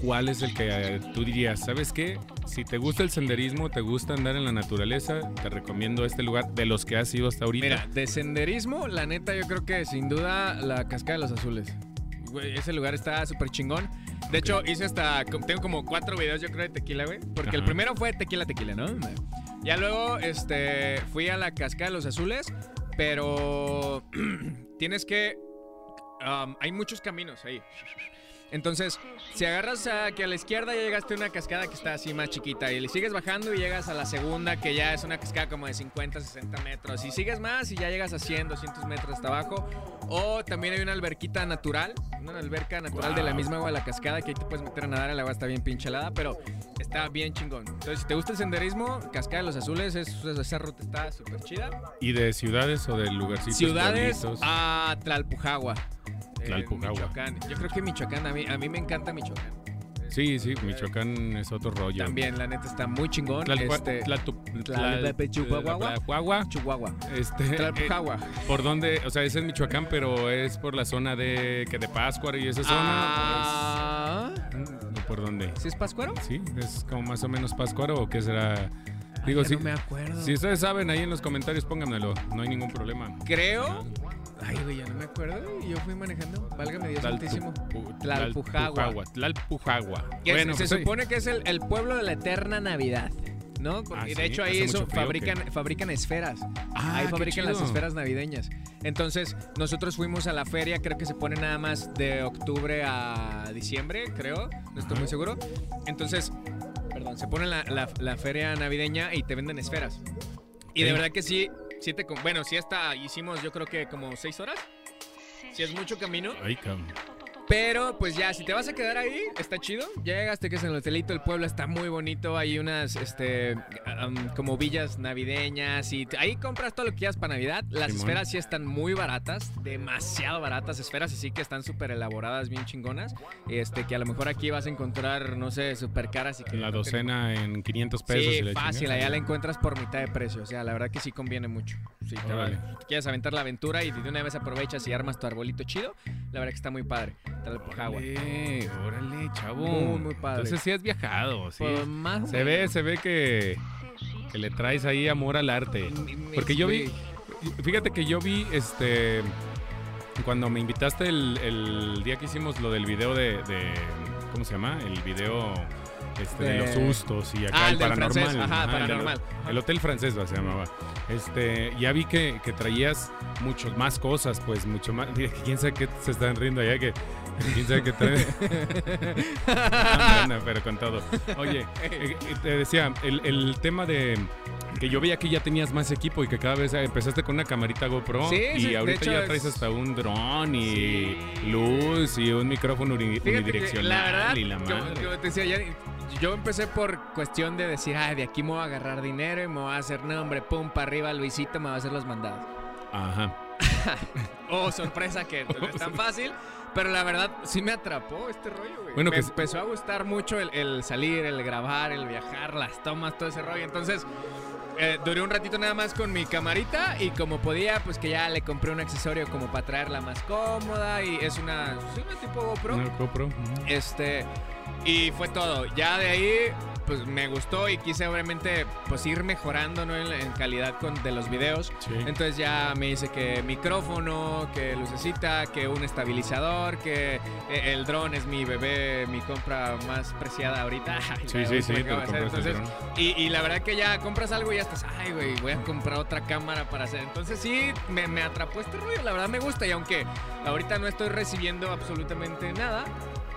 ¿Cuál es el que eh, tú dirías? ¿Sabes qué? Si te gusta el senderismo, te gusta andar en la naturaleza, te recomiendo este lugar de los que has ido hasta ahorita. Mira, de senderismo, la neta, yo creo que sin duda la Cascada de los Azules. Güey, ese lugar está súper chingón. De hecho, hice hasta. Tengo como cuatro videos, yo creo, de tequila, güey. Porque el primero fue tequila, tequila, ¿no? Ya luego, este. Fui a la Cascada de los Azules, pero. (clears throat) tienes que. um, hay muchos caminos ahí. Entonces, si agarras aquí a la izquierda, ya llegaste a una cascada que está así más chiquita. Y le sigues bajando y llegas a la segunda, que ya es una cascada como de 50, 60 metros. Y sigues más y ya llegas a 100, 200 metros hasta abajo. O también hay una alberquita natural, una alberca natural de la misma agua de la cascada, que ahí te puedes meter a nadar. El agua está bien pinche helada, pero está bien chingón. Entonces, si te gusta el senderismo, Cascada de los Azules, es- esa ruta está súper chida. ¿Y de ciudades o de lugarcitos Ciudades a Tlalpujagua. Tlalpujagua. Michoacán. Yo creo que Michoacán, a mí, a mí me encanta Michoacán. Sí, sí, Michoacán es otro rollo. También, la neta, está muy chingón. Este, Chihuahua. Chihuahua. Este, eh. ¿Por dónde? O sea, es en Michoacán, pero es por la zona de que de Páscuaro y esa zona. Ah, es- ¿o ¿Por dónde? ¿Sí es Pascuero? Sí, es como más o menos Páscuaro o qué será. Digo, sí. No me acuerdo. Si ustedes saben, ahí en los comentarios pónganmelo, no hay ningún problema. Creo. Ay, güey, ya no me acuerdo. Y yo fui manejando. Válgame Dios santísimo. Tlalpu- Tlalpujagua. Tlalpujagua. Bueno, se pues supone que es el, el pueblo de la eterna Navidad. ¿No? Porque Ah, de ¿sí? hecho ahí ¿Hace eso frío fabrican, fabrican esferas. Ah, ahí fabrican las esferas navideñas. Entonces, nosotros fuimos a la feria, creo que se pone nada más de octubre a diciembre, creo. No estoy Ajá. muy seguro. Entonces, perdón, se pone la, la- la feria navideña y te venden esferas. Y de verdad que sí, sí te... Bueno, sí hasta hicimos yo creo que como seis horas. Si es mucho camino. Ay. Pero pues ya, si te vas a quedar ahí, está chido. Ya llegaste que es en el hotelito, el pueblo está muy bonito. Hay unas, este, como villas navideñas y ahí compras todo lo que quieras para Navidad. Las Simón. esferas sí están muy baratas, demasiado baratas. Esferas así que están súper elaboradas, bien chingonas. Este, que a lo mejor aquí vas a encontrar, no sé, súper caras y que... La no te- docena en 500 pesos. Sí, y la fácil, allá la encuentras por mitad de precio. O sea, la verdad que sí conviene mucho. Sí, te, va- Órale. te quieres aventar la aventura y de una vez aprovechas y armas tu arbolito chido. La verdad que está muy padre. Trae por agua. Órale, órale, chavo. Muy, muy padre. Entonces sí has viajado, sí. Pues, más Se ve, se ve que, que le traes ahí amor al arte. Porque yo vi, fíjate que yo vi, este, cuando me invitaste el, el día que hicimos lo del video de, de- ¿cómo se llama? El video este, de, De- los sustos y acá Ah, el el paranormal. francés, ajá, el del- paranormal. El hotel francés se llamaba. Este, ya vi que, que traías muchos más cosas, pues mucho más. (laughs) ¿Quién sabe qué se están riendo allá? Que, ¿Quién sabe qué trae? (laughs) Ah, pero con todo. Oye, eh, te decía, el, el tema de que yo veía que ya tenías más equipo y que cada vez empezaste con una camarita GoPro Sí, y sí, ahorita ya es- traes hasta un dron y Sí. luz y un micrófono unidireccional la verdad, y la madre. como te decía, ya- yo empecé por cuestión de decir, ay, de aquí me voy a agarrar dinero y me voy a hacer nombre, pum, para arriba, Luisito me va a hacer los mandados. Ajá. (laughs) Oh, sorpresa que (laughs) no es tan fácil. Pero la verdad, sí me atrapó este rollo, güey. Bueno, me que empezó a gustar mucho el, el salir, el grabar, el viajar, las tomas, todo ese rollo. Entonces, eh, duré un ratito nada más con mi camarita y como podía, pues que ya le compré un accesorio como para traerla más cómoda y es una, sí, una tipo GoPro. Una GoPro. Este, y fue todo. Ya de ahí, pues me gustó y quise obviamente, pues ir mejorando, ¿no? En, en calidad con, de los videos. Sí. Entonces ya me dice que micrófono, que lucecita, que un estabilizador, que eh, el dron es mi bebé, mi compra más preciada ahorita. (laughs) Sí, la sí, sí, te hacer. Entonces, y, y la verdad que ya compras algo y ya estás, ay, güey, voy a comprar otra cámara para hacer. Entonces sí, me, me atrapó este rollo, la verdad me gusta. Y aunque ahorita no estoy recibiendo absolutamente nada,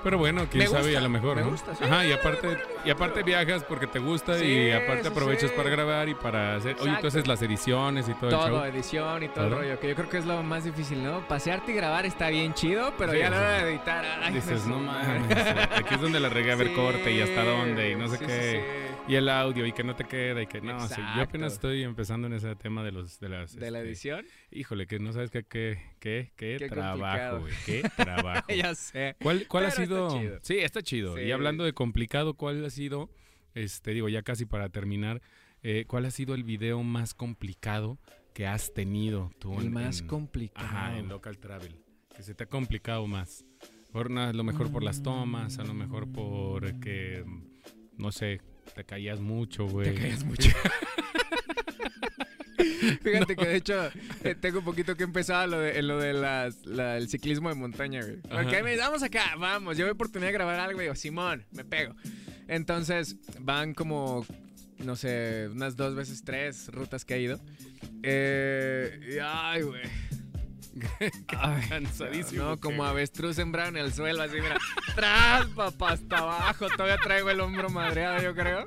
Pero bueno, quién Me sabe, gusta, a lo mejor, me ¿no? gusta, sí. Ajá, y aparte, y aparte viajas porque te gusta Sí, y aparte aprovechas sí. para grabar y para hacer. Oye, tú haces las ediciones y todo, el todo, show. edición y todo el rollo, que yo creo que es lo más difícil, ¿no? Pasearte y grabar está bien chido, pero ya a la hora de editar, ay, Dices, no madre". mames, aquí es donde la regué a ver corte y hasta dónde y no sé sí, qué. Y el audio y que no te queda y que no, yo apenas estoy empezando en ese tema de los de las. De la este, edición, Híjole, que no sabes qué qué qué qué, Qué trabajo, güey, qué (laughs) trabajo. ya sé. ¿Cuál, cuál ha está sido? chido. Sí, está chido. Sí. Y hablando de complicado, ¿cuál ha sido? Este, digo, ya casi para terminar, eh, ¿cuál ha sido el video más complicado que has tenido tú? El en- más en- complicado. Ajá, en local travel. Que se te ha complicado más. Por a lo mejor por las tomas, a lo mejor porque, no sé, te caías mucho, güey. Te callas mucho. (laughs) Fíjate que de hecho eh, tengo un poquito que empezar lo de, en lo de las, la- el ciclismo de montaña, güey. Porque me dice, vamos acá, vamos. Yo oportunidad de grabar algo y digo, Simón, me pego. Entonces van como, no sé, unas dos veces tres rutas que he ido. Eh, y, ay, güey. (laughs) Ay, Cansadísimo. No, ¿qué, como avestruz sembrado en el suelo, así, mira. Tras, papá, hasta abajo. Todavía traigo el hombro madreado, yo creo.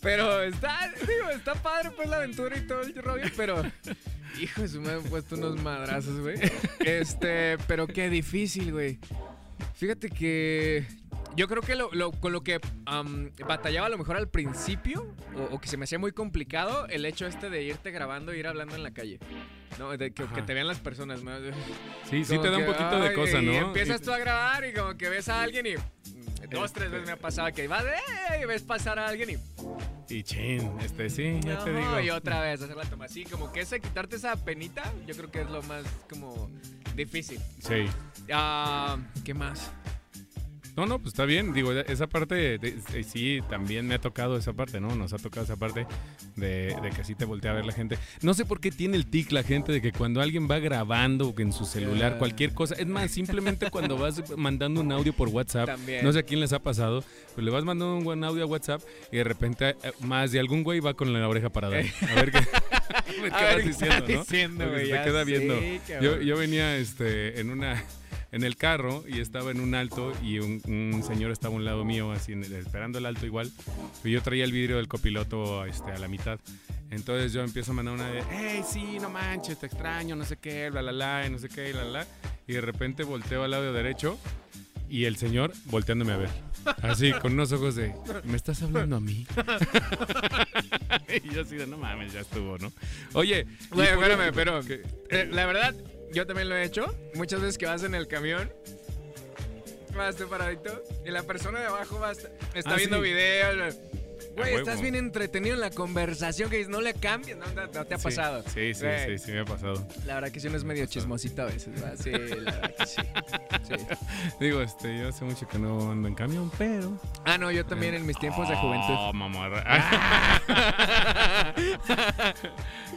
Pero está, digo, está padre, pues, la aventura y todo el rollo, pero... Hijo de su me han puesto unos madrazos, güey. Este, pero qué difícil, güey. Fíjate que... Yo creo que lo, lo- con lo que am, batallaba a lo mejor al principio, o, o que se me hacía muy complicado, el hecho este de irte grabando e ir hablando en la calle. No, de que, que te vean las personas. ¿no? Sí, sí te da un que, poquito de ay, cosa, Y ¿no? empiezas Y- tú a grabar y como que ves a alguien y dos, tres veces me ha pasado que vas eh, y ves pasar a alguien y, Y chin, este, sí, ya te no, digo. y otra vez hacer la toma así, como que ese quitarte esa penita, yo creo que es lo más como difícil. Sí. Ah, ¿Qué más? No, no, pues está bien. Digo, esa parte, de- de- sí, también me ha tocado esa parte, ¿no? Nos ha tocado esa parte de, de que así te voltea a ver la gente. No sé por qué tiene el tic la gente de que cuando alguien va grabando en su celular, cualquier cosa, es más, simplemente cuando vas (laughs) mandando un audio por WhatsApp, También. no sé a quién les ha pasado, pero le vas mandando un buen audio a WhatsApp y de repente eh, más de algún güey va con la oreja parada. A ver qué, (laughs) a ver qué A ver vas qué diciendo, ¿no? diciendo, güey, ya queda viendo. Yo, yo venía este, en una en el carro y estaba en un alto y un, un señor estaba a un lado mío, así esperando el alto igual. Y yo traía el vidrio del copiloto este, a la mitad. Entonces yo empiezo a mandar una de, hey, sí, no manches, te extraño, no sé qué, bla, bla, bla, y no sé qué, bla, bla. Y de repente volteo al lado derecho y el señor volteándome a ver. Así, con unos ojos de, ¿me estás hablando a mí? (laughs) y yo así de, no mames, ya estuvo, ¿no? Oye, por espérame, pero eh, la verdad, yo también lo he hecho. Muchas veces que vas en el camión, vas tú paradito y la persona de abajo va a estar- está Ah, viendo sí. videos. Güey, estás bien entretenido en la conversación que dices, no le cambies, no, no- no te ha Sí, pasado. Sí, sí, sí, sí, me ha pasado. La verdad que sí uno es medio chismosito a veces, ¿verdad? Sí, la verdad que sí. Sí. (laughs) Digo, este, yo hace mucho que no ando en camión, pero... Ah, no, yo también en mis tiempos de juventud. Oh, mamarra. (laughs)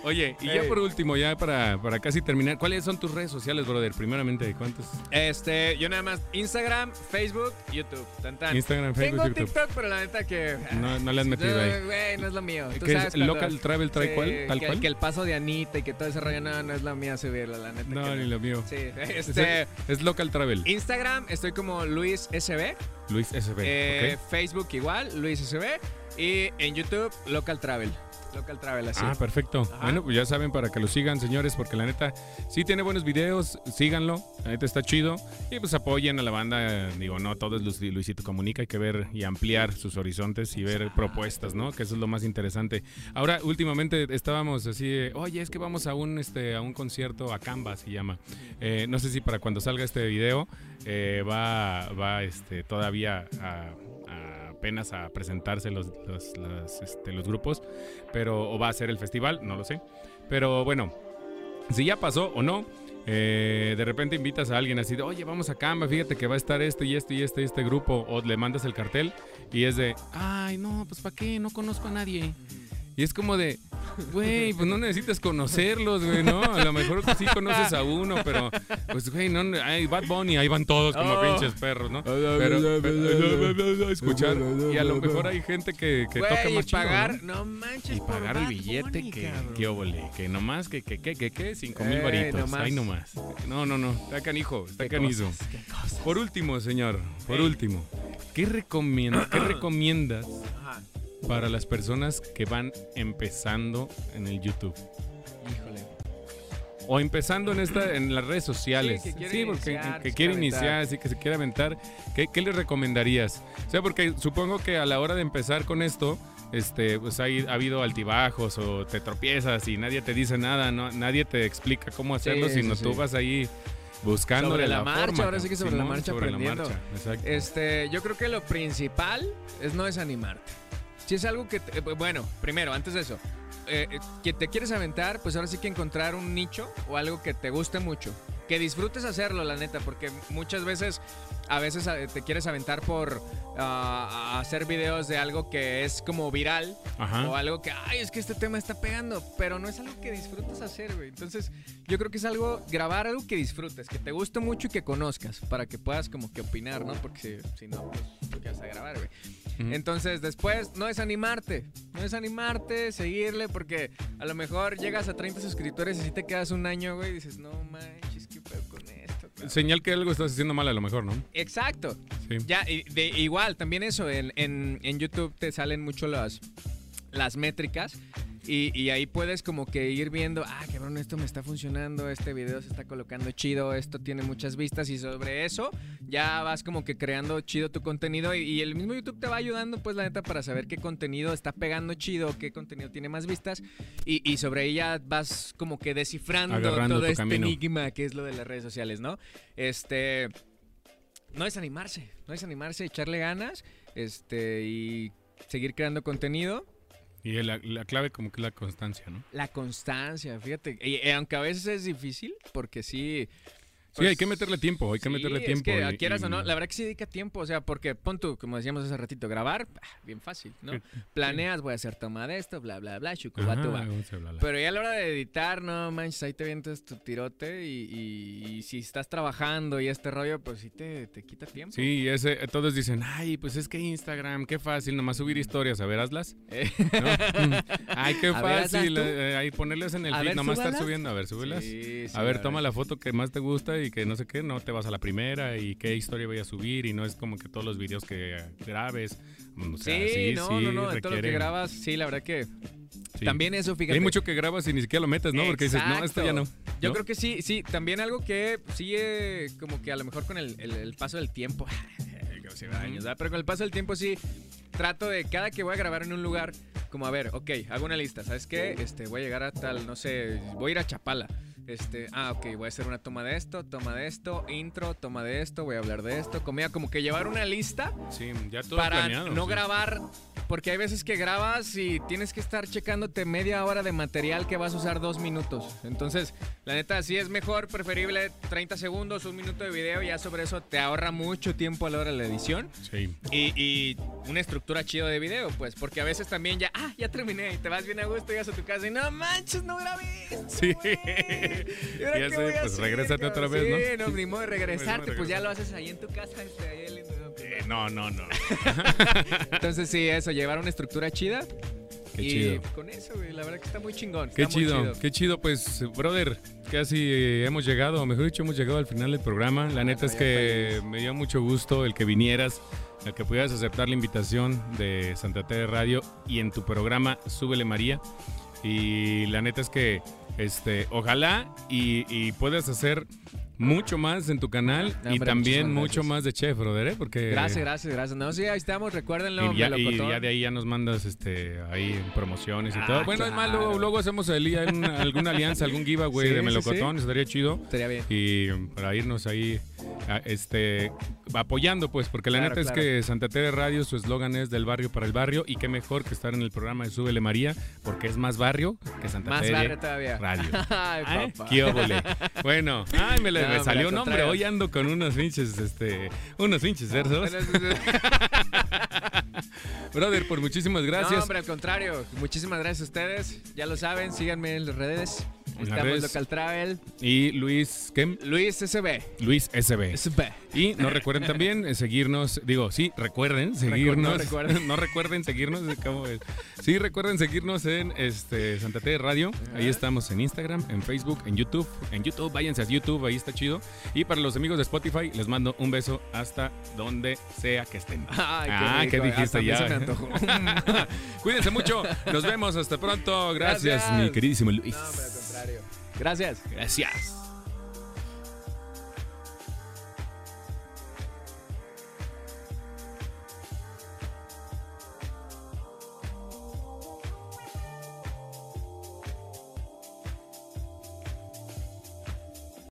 Oye, y ya por último, ya para, para casi terminar, ¿cuáles son tus redes sociales, brother? Primeramente, ¿cuántos? Este, yo nada más Instagram, Facebook, YouTube. Tan, tan. Instagram, Facebook, Tengo YouTube. TikTok, pero la neta que. No, no le has metido no, ahí. Güey, no es lo mío. Tú ¿Qué sabes es? cuando- ¿Local Travel trae Sí, cual? ¿Tal que, cual? que el paso de Anita y que todo ese rollo, no, no es la mía subirlo, la neta. No, ni lo mío. Sí, (laughs) Es, este. es Local Travel, Instagram estoy como Luis SB. Luis SB. eh, ¿ok? Facebook igual, Luis SB. Y en YouTube, Local Travel. Local Travel, así. Ah, perfecto. Ajá. Bueno, pues ya saben para que lo sigan, señores, porque la neta sí tiene buenos videos, síganlo, la neta está chido. Y pues apoyen a la banda, digo, no todo es Luis- Luisito Comunica, hay que ver y ampliar sus horizontes y ver propuestas, ¿no? Que eso es lo más interesante. Ahora, últimamente estábamos así, oye, es que vamos a un, este, a un concierto, a Canva se llama. Eh, no sé si para cuando salga este video eh, va, va este, todavía a, a- apenas a presentarse los, los, las, este, los grupos, pero o va a ser el festival, no lo sé. Pero bueno, si ya pasó o no, eh, de repente invitas a alguien así de, oye, vamos a Canva, fíjate que va a estar este y este y este y este grupo, o le mandas el cartel y es de, ay, no, pues ¿para qué? No conozco a nadie. Y es como de, güey, pues no necesitas conocerlos, güey, ¿no? A lo mejor sí conoces a uno, pero, pues, güey, no, hay Bad Bunny, ahí van todos como Oh. pinches perros, ¿no? Pero, pero- escuchar, y a lo mejor hay gente que, que toca Güey, más y chido, ¿no? pagar, no, manches, Y por pagar el billete Bunny, que, cabrón. que óvole, que nomás, que, que, que, que, que, cinco mil Eh, varitos, nomás. ahí nomás. No, no, no, está canijo, está canizo. cosas, qué cosas. Por último, señor, por Ey. último, ¿qué, recomienda, ¿qué (clears throat) recomiendas. Para las personas que van empezando en el YouTube? Híjole. O empezando en esta en las redes sociales. Sí, que quiere porque iniciar, que quiere iniciar, sí, que se quiere aventar. ¿Qué, qué le recomendarías? O sea, porque supongo que a la hora de empezar con esto, este, pues hay, ha habido altibajos o te tropiezas y nadie te dice nada, no, nadie te explica cómo hacerlo, Sí, sino sí, tú sí. vas ahí buscando Sobre la la, marcha, forma, ahora sí que sobre la marcha sobre la marcha, exacto. Este, yo creo que lo principal es no desanimarte. Si es algo que, eh, bueno, primero, antes de eso, eh, eh, que te quieres aventar, pues ahora sí que encontrar un nicho o algo que te guste mucho. Que disfrutes hacerlo, la neta, porque muchas veces, a veces eh, te quieres aventar por ah, hacer videos de algo que es como viral Ajá. o algo que, ay, es que este tema está pegando, pero no es algo que disfrutes hacer, güey. Entonces, yo creo que es algo, grabar algo que disfrutes, que te guste mucho y que conozcas, para que puedas como que opinar, ¿no? Porque si, si no, pues, ¿qué vas a grabar, güey? Entonces, después, no desanimarte, no desanimarte, seguirle, porque a lo mejor llegas a 30 suscriptores y si te quedas un año, güey, y dices, no manches, ¿qué pedo con esto? cabrón?" Señal que algo estás haciendo mal a lo mejor, ¿no? Exacto. Sí. Ya, y de, igual, también eso, en, en, en YouTube te salen mucho las, las métricas y, y ahí puedes como que ir viendo, ah, cabrón, esto me está funcionando, este video se está colocando chido, esto tiene muchas vistas y sobre eso ya vas como que creando chido tu contenido y, y el mismo YouTube te va ayudando pues la neta para saber qué contenido está pegando chido, qué contenido tiene más vistas y, y sobre ella vas como que descifrando Agarrando todo este camino. enigma que es lo de las redes sociales, ¿no? Este no desanimarse, no desanimarse, echarle ganas, este, y seguir creando contenido. Y la, la clave como que es la constancia, ¿no? La constancia, fíjate, y, y aunque a veces es difícil, porque sí. Sí, pues, hay que meterle tiempo, hay que sí, meterle es tiempo. que y- quieras y- o no, la verdad que sí dedica tiempo, o sea, porque pon tú, como decíamos hace ratito, grabar, bien fácil, ¿no? Planeas, voy a hacer toma de esto, bla, bla, bla, Ajá, chucubatuba. vamos a hablar. Pero ya a la hora de editar, no manches, ahí te vienes tu tirote y, si estás trabajando y este rollo, pues sí te, te quita tiempo. Sí, ese, todos dicen, ay, pues es que Instagram, qué fácil, nomás subir historias, a ver, hazlas. Eh, ¿no? (laughs) ay, qué (laughs) fácil, tú. eh, ahí ponerles en el feed, nomás estar subiendo, a ver, súbelas. Sí, sí, a ver, toma la foto que más te gusta y que no sé qué, no te vas a la primera y qué historia voy a subir y no es como que todos los videos que grabes. O sea, sí, sí, no, sí, no, no, de todo lo que grabas, sí, la verdad que Sí. También eso, fíjate. hay mucho que grabas y ni siquiera lo metes, ¿no? Porque dices, no, esto ya no. Yo ¿no? creo que sí, sí. También algo que sigue como que a lo mejor con el, el- el paso del tiempo, (laughs) años, ¿verdad? pero con el paso del tiempo sí trato de cada que voy a grabar en un lugar, como a ver, ok, hago una lista, ¿sabes qué? Este, voy a llegar a tal, no sé, voy a ir a Chapala. Este, ah, ok, voy a hacer una toma de esto, toma de esto, intro, toma de esto, voy a hablar de esto, comida, como que llevar una lista Sí, ya todo para planeado. no sí. grabar, porque hay veces que grabas y tienes que estar checándote media hora de material que vas a usar dos minutos. Entonces, la neta, sí es mejor, preferible 30 segundos, un minuto de video, ya sobre eso te ahorra mucho tiempo a la hora de la edición. Sí. Y, y una estructura chido de video, pues, porque a veces también ya, ah, ya terminé, y te vas bien a gusto, llegas a tu casa y no manches, no grabé. Sí. ¿Y ahora Ya qué sé, voy a pues, hacer, regrésate cabrón? otra vez, ¿no? Sí, no, ni modo de regresarte, Pues, ya lo haces ahí en tu casa. este, ahí el- Eh, no, no, no. (laughs) Entonces sí, eso, llevar una estructura chida. Qué y chido. con eso, güey, la verdad que está muy chingón. Qué está muy chido, qué chido, pues, brother, casi hemos llegado, o mejor dicho, hemos llegado al final del programa. La neta es que me dio mucho gusto el que vinieras, el que pudieras aceptar la invitación de Santa Tere Radio y en tu programa Súbele María. Y la neta es que, este, ojalá y, y puedas hacer mucho más en tu canal No, y también mucho más de chef, brother, ¿eh? Porque Gracias, gracias, gracias. No, sí, ahí estamos, recuérdenlo, y ya, y ya de ahí ya nos mandas este ahí promociones y Ah, todo. Bueno, es más, luego, claro. luego hacemos ahí una- alguna alianza, algún giveaway Sí, de sí, melocotón, estaría chido. Estaría bien. Y para irnos ahí a- este apoyando pues, porque la Claro, neta claro. es que Santa Tere Radio su eslogan es del barrio para el barrio y qué mejor que estar en el programa de Súbele María, porque es más barrio que Santa Más Tere barrio todavía. Radio. (laughs) Ay, ¿Eh? papá. Bueno, ay, me, No, me hombre, salió al un nombre. contrario. Hoy ando con unos pinches, este, unos pinches versos. Sí. (laughs) Brother, por muchísimas No, gracias. hombre, al contrario. Muchísimas gracias a ustedes. Ya lo saben, síganme en las redes. En Estamos redes. Local Travel. Y Luis, ¿qué? Luis SB. Luis SB. SB. Y no recuerden también eh, seguirnos, digo, sí, recuerden seguirnos. no recuerden. (laughs) no recuerden seguirnos, ¿cómo es? Sí, recuerden seguirnos en este Santa Tere Radio. Ahí estamos en Instagram, en Facebook, en YouTube. En YouTube, váyanse a YouTube, ahí está chido. Y para los amigos de Spotify, les mando un beso hasta donde sea que estén. Ay, qué ah, rico, ¿qué dijiste ya? me antojó. (laughs) Cuídense mucho. Nos vemos hasta pronto. Gracias, Gracias. mi queridísimo Luis. No. Gracias. Gracias.